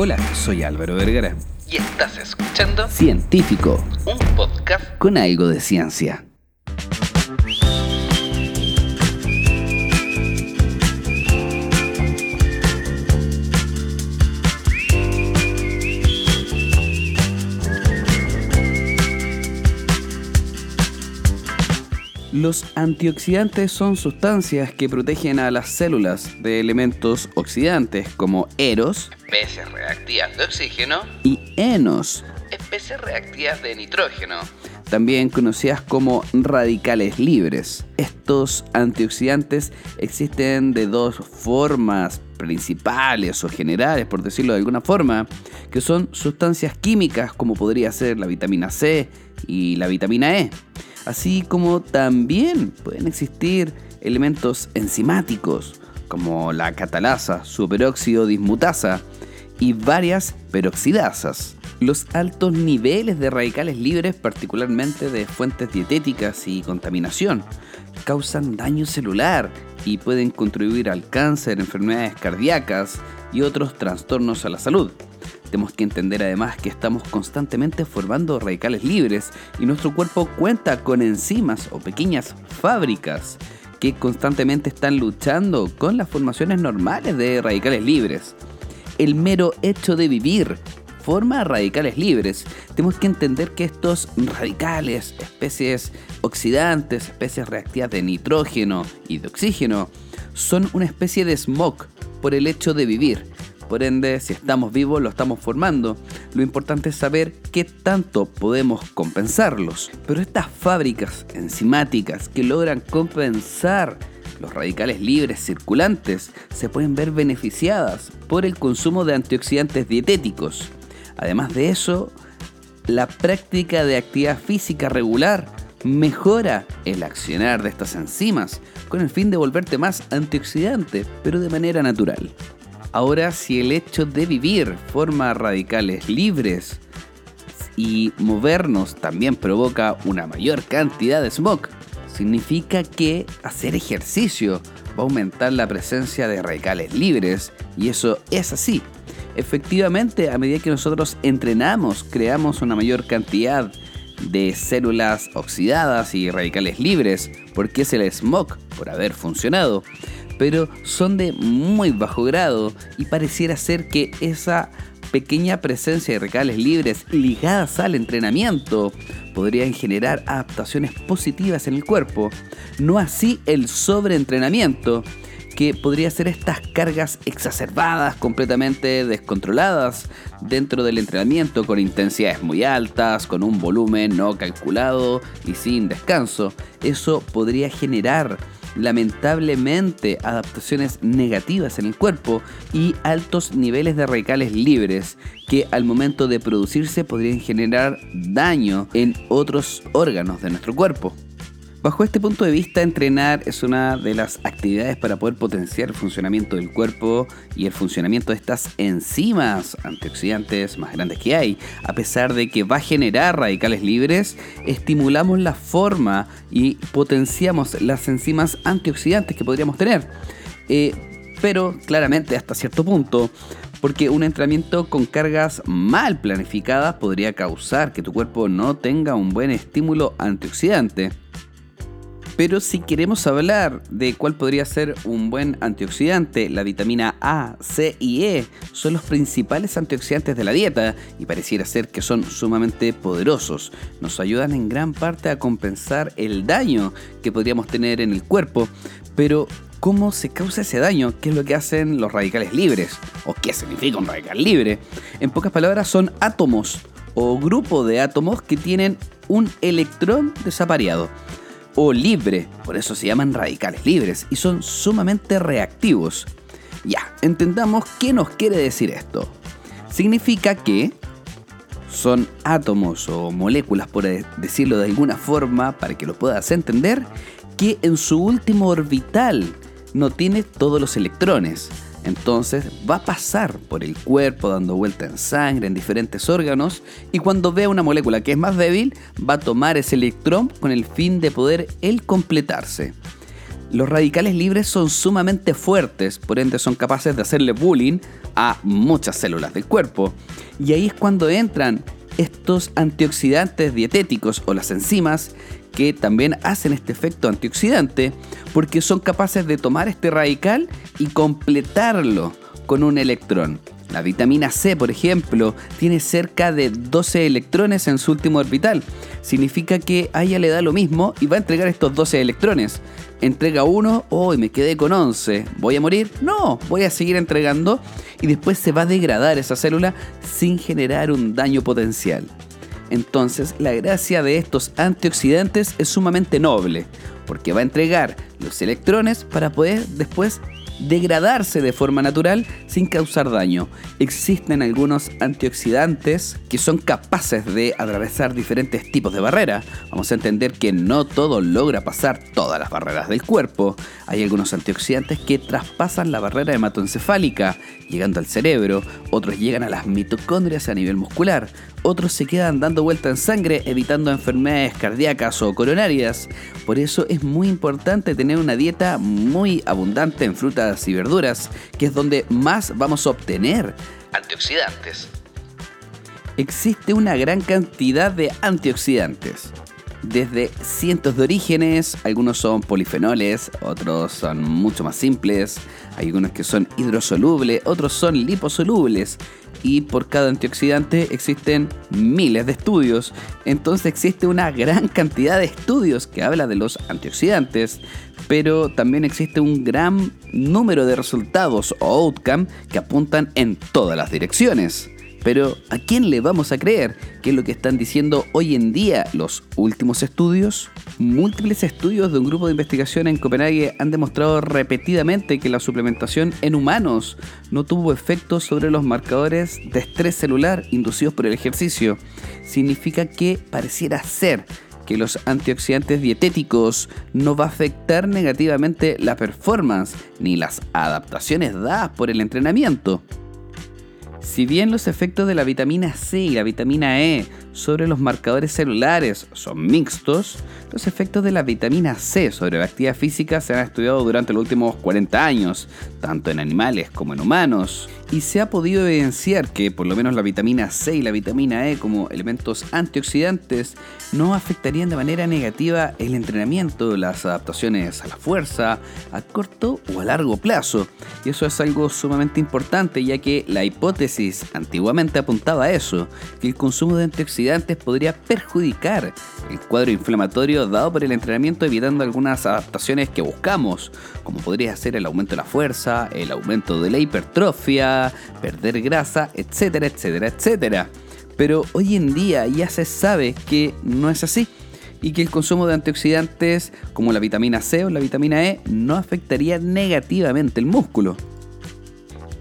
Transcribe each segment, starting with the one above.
Hola, soy Álvaro Vergara. Y estás escuchando Científico, un podcast con algo de ciencia. Los antioxidantes son sustancias que protegen a las células de elementos oxidantes como eros especies reactivas de oxígeno y enos, especies reactivas de nitrógeno. también conocidas como radicales libres. Estos antioxidantes existen de dos formas principales o generales, por decirlo de alguna forma, que son sustancias químicas como podría ser la vitamina C y la vitamina E, así como también pueden existir elementos enzimáticos como la catalasa, superóxido dismutasa y varias peroxidasas. Los altos niveles de radicales libres, particularmente de fuentes dietéticas y contaminación, causan daño celular y pueden contribuir al cáncer, enfermedades cardíacas y otros trastornos a la salud. Tenemos que entender además que estamos constantemente formando radicales libres y nuestro cuerpo cuenta con enzimas o pequeñas fábricas que constantemente están luchando con las formaciones normales de radicales libres. El mero hecho de vivir forma radicales libres. Tenemos que entender que estos radicales, especies oxidantes, especies reactivas de nitrógeno y de oxígeno, son una especie de smog por el hecho de vivir. Por ende, si estamos vivos, lo estamos formando. Lo importante es saber qué tanto podemos compensarlos. Pero estas fábricas enzimáticas que logran compensar los radicales libres circulantes se pueden ver beneficiadas por el consumo de antioxidantes dietéticos. Además de eso, la práctica de actividad física regular mejora el accionar de estas enzimas con el fin de volverte más antioxidante, pero de manera natural. Ahora, si el hecho de vivir forma radicales libres y movernos también provoca una mayor cantidad de smog, significa que hacer ejercicio va a aumentar la presencia de radicales libres y eso es así. Efectivamente, a medida que nosotros entrenamos, creamos una mayor cantidad de células oxidadas y radicales libres, porque es el smog por haber funcionado pero son de muy bajo grado y pareciera ser que esa pequeña presencia de recales libres ligadas al entrenamiento podrían generar adaptaciones positivas en el cuerpo, no así el sobreentrenamiento, que podría ser estas cargas exacerbadas, completamente descontroladas dentro del entrenamiento con intensidades muy altas, con un volumen no calculado y sin descanso. Eso podría generar lamentablemente adaptaciones negativas en el cuerpo y altos niveles de radicales libres que al momento de producirse podrían generar daño en otros órganos de nuestro cuerpo. Bajo este punto de vista, entrenar es una de las actividades para poder potenciar el funcionamiento del cuerpo y el funcionamiento de estas enzimas antioxidantes más grandes que hay. A pesar de que va a generar radicales libres, estimulamos la forma y potenciamos las enzimas antioxidantes que podríamos tener. Eh, pero claramente hasta cierto punto, porque un entrenamiento con cargas mal planificadas podría causar que tu cuerpo no tenga un buen estímulo antioxidante. Pero si queremos hablar de cuál podría ser un buen antioxidante, la vitamina A, C y E son los principales antioxidantes de la dieta y pareciera ser que son sumamente poderosos. Nos ayudan en gran parte a compensar el daño que podríamos tener en el cuerpo, pero ¿cómo se causa ese daño? ¿Qué es lo que hacen los radicales libres? ¿O qué significa un radical libre? En pocas palabras son átomos o grupo de átomos que tienen un electrón desapareado o libre, por eso se llaman radicales libres y son sumamente reactivos. Ya, entendamos qué nos quiere decir esto. Significa que son átomos o moléculas, por decirlo de alguna forma, para que lo puedas entender, que en su último orbital no tiene todos los electrones. Entonces va a pasar por el cuerpo dando vuelta en sangre, en diferentes órganos, y cuando vea una molécula que es más débil, va a tomar ese electrón con el fin de poder él completarse. Los radicales libres son sumamente fuertes, por ende son capaces de hacerle bullying a muchas células del cuerpo. Y ahí es cuando entran estos antioxidantes dietéticos o las enzimas que también hacen este efecto antioxidante porque son capaces de tomar este radical y completarlo con un electrón. La vitamina C, por ejemplo, tiene cerca de 12 electrones en su último orbital. Significa que a ella le da lo mismo y va a entregar estos 12 electrones. Entrega uno, hoy me quedé con 11. ¿Voy a morir? No, voy a seguir entregando y después se va a degradar esa célula sin generar un daño potencial. Entonces, la gracia de estos antioxidantes es sumamente noble, porque va a entregar los electrones para poder después degradarse de forma natural sin causar daño. Existen algunos antioxidantes que son capaces de atravesar diferentes tipos de barreras. Vamos a entender que no todo logra pasar todas las barreras del cuerpo. Hay algunos antioxidantes que traspasan la barrera hematoencefálica, llegando al cerebro, otros llegan a las mitocondrias a nivel muscular, otros se quedan dando vuelta en sangre evitando enfermedades cardíacas o coronarias. Por eso es muy importante tener una dieta muy abundante en frutas y verduras, que es donde más vamos a obtener Antioxidantes. existe una gran cantidad de antioxidantes. Desde cientos de orígenes, algunos son polifenoles, otros son mucho más simples, hay algunos que son hidrosolubles, otros son liposolubles, y por cada antioxidante existen miles de estudios. Entonces existe una gran cantidad de estudios que habla de los antioxidantes, pero también existe un gran número de resultados o outcome que apuntan en todas las direcciones. Pero ¿a quién le vamos a creer? ¿Qué es lo que están diciendo hoy en día los últimos estudios? Múltiples estudios de un grupo de investigación en Copenhague han demostrado repetidamente que la suplementación en humanos no tuvo efectos sobre los marcadores de estrés celular inducidos por el ejercicio. Significa que pareciera ser que los antioxidantes dietéticos no va a afectar negativamente la performance ni las adaptaciones dadas por el entrenamiento. Si bien los efectos de la vitamina C y la vitamina E sobre los marcadores celulares son mixtos, los efectos de la vitamina C sobre la actividad física se han estudiado durante los últimos 40 años, tanto en animales como en humanos, y se ha podido evidenciar que por lo menos la vitamina C y la vitamina E como elementos antioxidantes no afectarían de manera negativa el entrenamiento, las adaptaciones a la fuerza, a corto o a largo plazo. Y eso es algo sumamente importante ya que la hipótesis antiguamente apuntaba a eso, que el consumo de antioxidantes podría perjudicar el cuadro inflamatorio dado por el entrenamiento evitando algunas adaptaciones que buscamos, como podría ser el aumento de la fuerza, el aumento de la hipertrofia, perder grasa, etcétera, etcétera, etcétera. Pero hoy en día ya se sabe que no es así y que el consumo de antioxidantes como la vitamina C o la vitamina E no afectaría negativamente el músculo.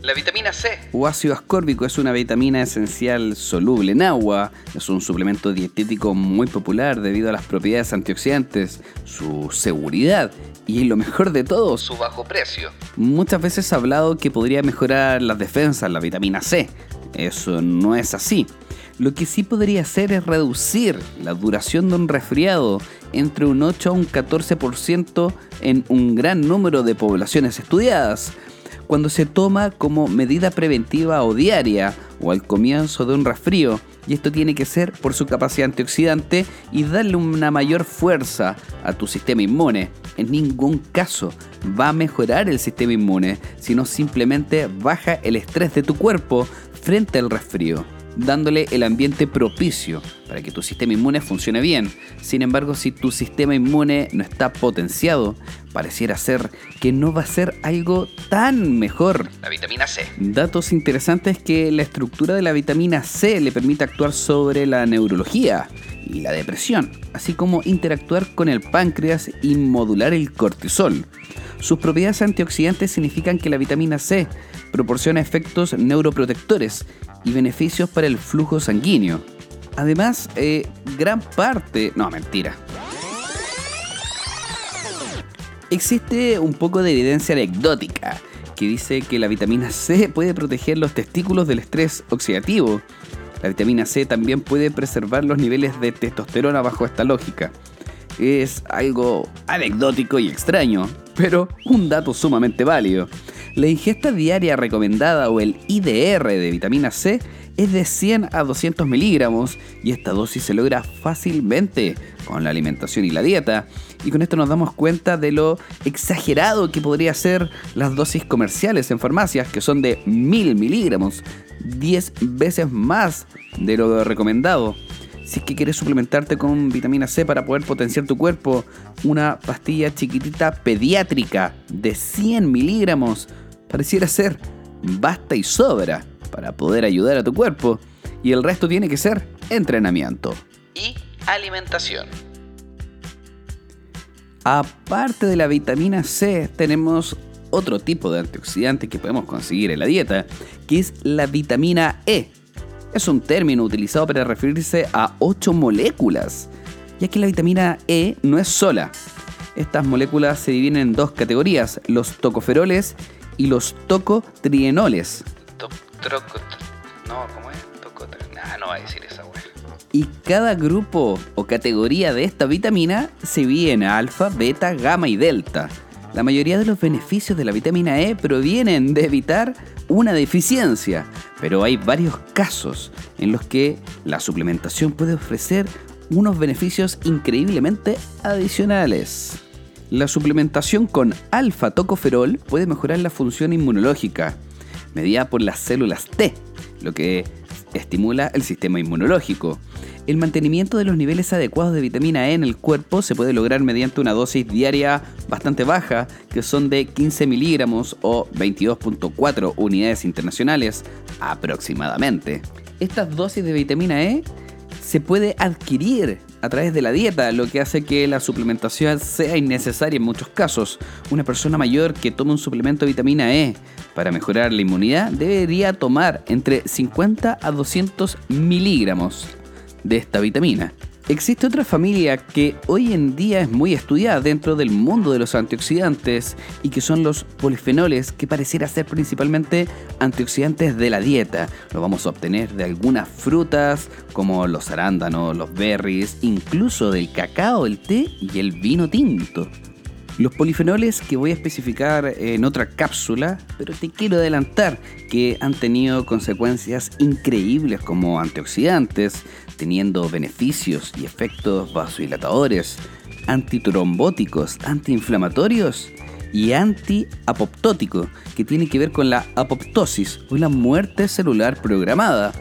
La vitamina C. O ácido ascórbico es una vitamina esencial soluble en agua, es un suplemento dietético muy popular debido a las propiedades antioxidantes, su seguridad y lo mejor de todo, Su bajo precio. Muchas veces se ha hablado que podría mejorar las defensas, la vitamina C. Eso no es así. Lo que sí podría hacer es reducir la duración de un resfriado entre un 8 a un 14% en un gran número de poblaciones estudiadas, cuando se toma como medida preventiva o diaria o al comienzo de un resfrío. Y esto tiene que ser por su capacidad antioxidante y darle una mayor fuerza a tu sistema inmune. En ningún caso va a mejorar el sistema inmune, sino simplemente baja el estrés de tu cuerpo frente al resfrío, dándole el ambiente propicio para que tu sistema inmune funcione bien. Sin embargo, si tu sistema inmune no está potenciado, pareciera ser que no va a ser algo tan mejor La vitamina C. Datos interesantes que la estructura de la vitamina C le permite actuar sobre la neurología y la depresión, así como interactuar con el páncreas y modular el cortisol. Sus propiedades antioxidantes significan que la vitamina C proporciona efectos neuroprotectores y beneficios para el flujo sanguíneo. Además, eh, gran parte... No, mentira. Existe un poco de evidencia anecdótica que dice que la vitamina C puede proteger los testículos del estrés oxidativo. La vitamina C también puede preservar los niveles de testosterona bajo esta lógica. Es algo anecdótico y extraño, pero un dato sumamente válido. La ingesta diaria recomendada o el IDR de vitamina C es de 100 a 200 miligramos y esta dosis se logra fácilmente con la alimentación y la dieta. Y con esto nos damos cuenta de lo exagerado que podría ser las dosis comerciales en farmacias, que son de 1000 miligramos, 10 veces más de lo recomendado. Si es que quieres suplementarte con vitamina C para poder potenciar tu cuerpo, una pastilla chiquitita pediátrica de 100 miligramos pareciera ser basta y sobra para poder ayudar a tu cuerpo. Y el resto tiene que ser entrenamiento. Y alimentación. Aparte de la vitamina C, tenemos otro tipo de antioxidante que podemos conseguir en la dieta, que es la vitamina E es un término utilizado para referirse a ocho moléculas, ya que la vitamina E no es sola. Estas moléculas se dividen en dos categorías, los tocoferoles y los tocotrienoles. no, ¿cómo es? no va a decir esa Y cada grupo o categoría de esta vitamina se divide en alfa, beta, gamma y delta. La mayoría de los beneficios de la vitamina E provienen de evitar una deficiencia, pero hay varios casos en los que la suplementación puede ofrecer unos beneficios increíblemente adicionales. La suplementación con alfa-tocoferol puede mejorar la función inmunológica, medida por las células T, lo que estimula el sistema inmunológico. El mantenimiento de los niveles adecuados de vitamina E en el cuerpo se puede lograr mediante una dosis diaria bastante baja, que son de 15 miligramos o 22.4 unidades internacionales aproximadamente. Estas dosis de vitamina E se puede adquirir a través de la dieta, lo que hace que la suplementación sea innecesaria en muchos casos. Una persona mayor que toma un suplemento de vitamina E para mejorar la inmunidad debería tomar entre 50 a 200 miligramos de esta vitamina. Existe otra familia que hoy en día es muy estudiada dentro del mundo de los antioxidantes y que son los polifenoles que pareciera ser principalmente antioxidantes de la dieta. Lo vamos a obtener de algunas frutas como los arándanos, los berries, incluso del cacao, el té y el vino tinto. Los polifenoles que voy a especificar en otra cápsula, pero te quiero adelantar que han tenido consecuencias increíbles como antioxidantes, teniendo beneficios y efectos vasodilatadores, antitrombóticos, antiinflamatorios y antiapoptótico, que tiene que ver con la apoptosis o la muerte celular programada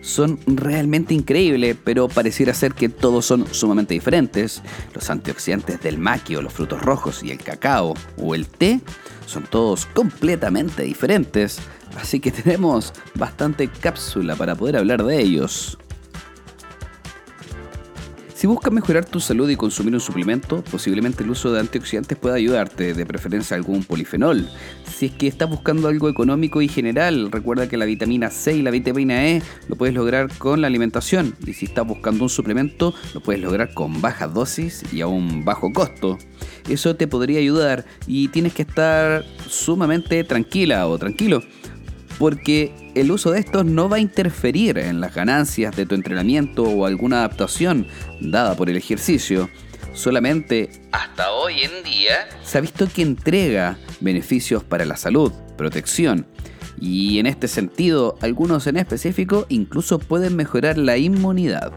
son realmente increíbles, pero pareciera ser que todos son sumamente diferentes. Los antioxidantes del maqui o los frutos rojos y el cacao o el té son todos completamente diferentes, así que tenemos bastante cápsula para poder hablar de ellos. Si buscas mejorar tu salud y consumir un suplemento, posiblemente el uso de antioxidantes pueda ayudarte, de preferencia algún polifenol. Si es que estás buscando algo económico y general, recuerda que la vitamina C y la vitamina E lo puedes lograr con la alimentación. Y si estás buscando un suplemento, lo puedes lograr con baja dosis y a un bajo costo. Eso te podría ayudar y tienes que estar sumamente tranquila o tranquilo porque el uso de estos no va a interferir en las ganancias de tu entrenamiento o alguna adaptación dada por el ejercicio. Solamente, hasta hoy en día, se ha visto que entrega beneficios para la salud, protección, y en este sentido, algunos en específico incluso pueden mejorar la inmunidad.